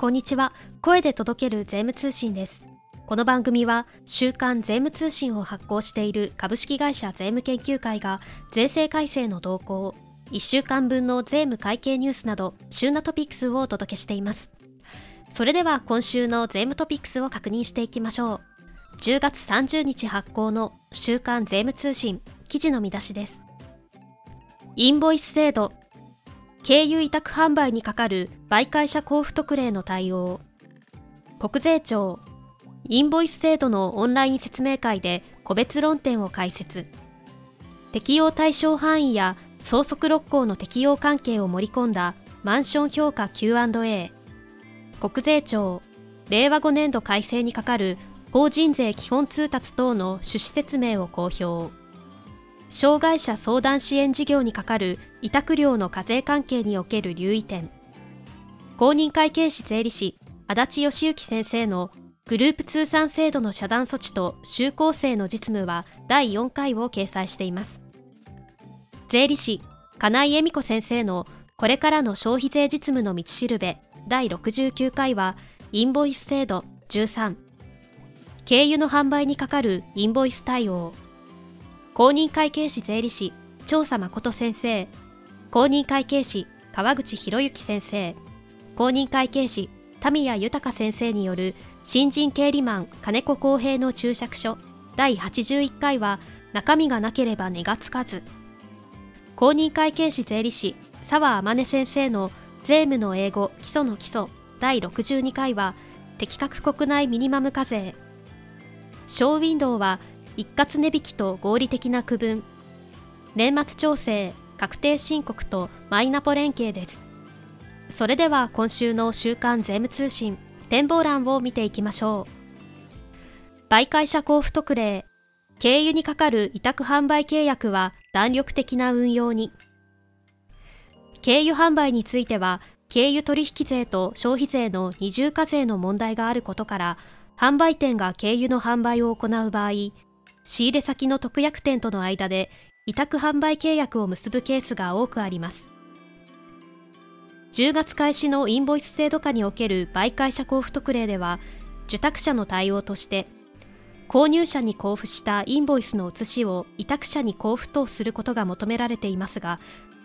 こんにちは。声で届ける税務通信です。この番組は週刊税務通信を発行している株式会社税務研究会が税制改正の動向1週間分の税務会計ニュースなど旬なトピックスをお届けしています。それでは今週の税務トピックスを確認していきましょう。10月30日発行の週刊税務通信記事の見出しです。インボイス制度経由委託販売にかかる媒介者交付特例の対応。国税庁インボイス制度のオンライン説明会で個別論点を解説。適用対象範囲や相続六項の適用関係を盛り込んだマンション評価 Q&A 国税庁令和5年度改正にかかる法人税基本通達等の趣旨説明を公表。障害者相談支援事業にかかる委託料の課税関係における留意点。公認会計士税理士足立義之先生のグループ通算制度の遮断措置と就効性の実務は第4回を掲載しています。税理士金井恵美子先生のこれからの消費税実務の道しるべ第69回はインボイス制度13経由の販売にかかるインボイス対応。公認会計士税理士調査誠先生。公認会計士川口博之先生。公認会計士田宮豊先生による新人経理マン金子公平の注釈書。第81回は中身がなければ値がつかず。公認会計士税理士澤天音先生の税務の英語基礎の基礎。第62回は適格国内ミニマム課税。ショーウィンドウは一括値引きと合理的な区分。年末調整確定申告とマイナポ連携です。それでは今週の週刊税務通信展望欄を見ていきましょう。媒介者交付特例経由にかかる委託販売契約は弾力的な運用に。経由販売については経由取引税と消費税の二重課税の問題があることから販売店が経由の販売を行う場合仕入れ先の特約店との間で委託販売契約を結ぶケースが多くあります。10月開始のインボイス制度下における媒介者交付特例では受託者の対応として購入者に交付したインボイスの写しを委託者に交付とすることが求められていますが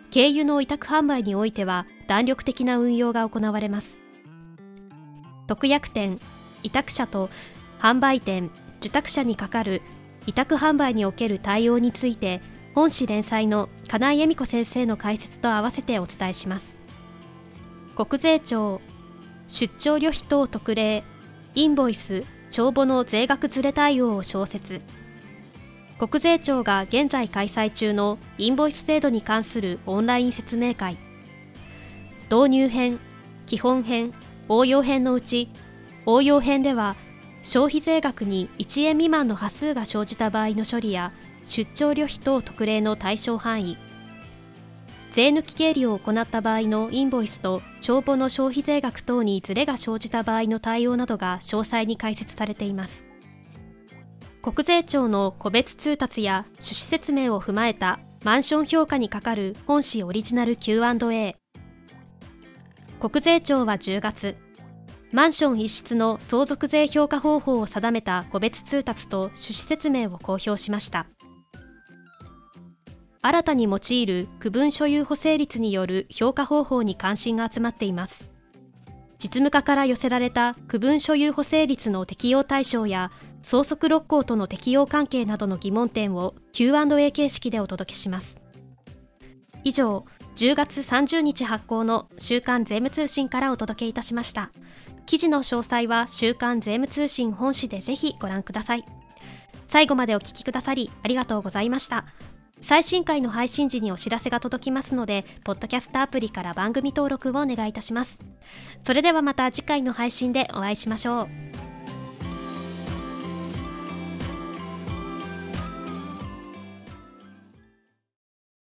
経由の委託販売においては弾力的な運用が行われます。特約店委託者と販売店受託者にかかる委託販売における対応について本誌連載の金井恵美子先生の解説と合わせてお伝えします。国税庁出張旅費等特例インボイス帳簿の税額ずれ対応を小説。国税庁が現在開催中のインボイス制度に関するオンライン説明会。導入編基本編応用編のうち応用編では消費税額に1円未満の端数が生じた場合の処理や出張旅費等特例の対象範囲。税抜き経理を行った場合のインボイスと帳簿の消費税額等にズレが生じた場合の対応などが詳細に解説されています。国税庁の個別通達や趣旨説明を踏まえたマンション評価にかかる本誌オリジナル Q&A 国税庁は10月マンション一室の相続税評価方法を定めた個別通達と趣旨説明を公表しました。新たに用いる区分所有補正率による評価方法に関心が集まっています。実務家から寄せられた区分所有補正率の適用対象や相続六項との適用関係などの疑問点を Q&A 形式でお届けします。以上10月30日発行の週刊税務通信からお届けいたしました。記事の詳細は週刊税務通信本誌でぜひご覧ください。最後までお聞きくださりありがとうございました。最新回の配信時にお知らせが届きますのでポッドキャストアプリから番組登録をお願いいたします。それではまた次回の配信でお会いしましょう。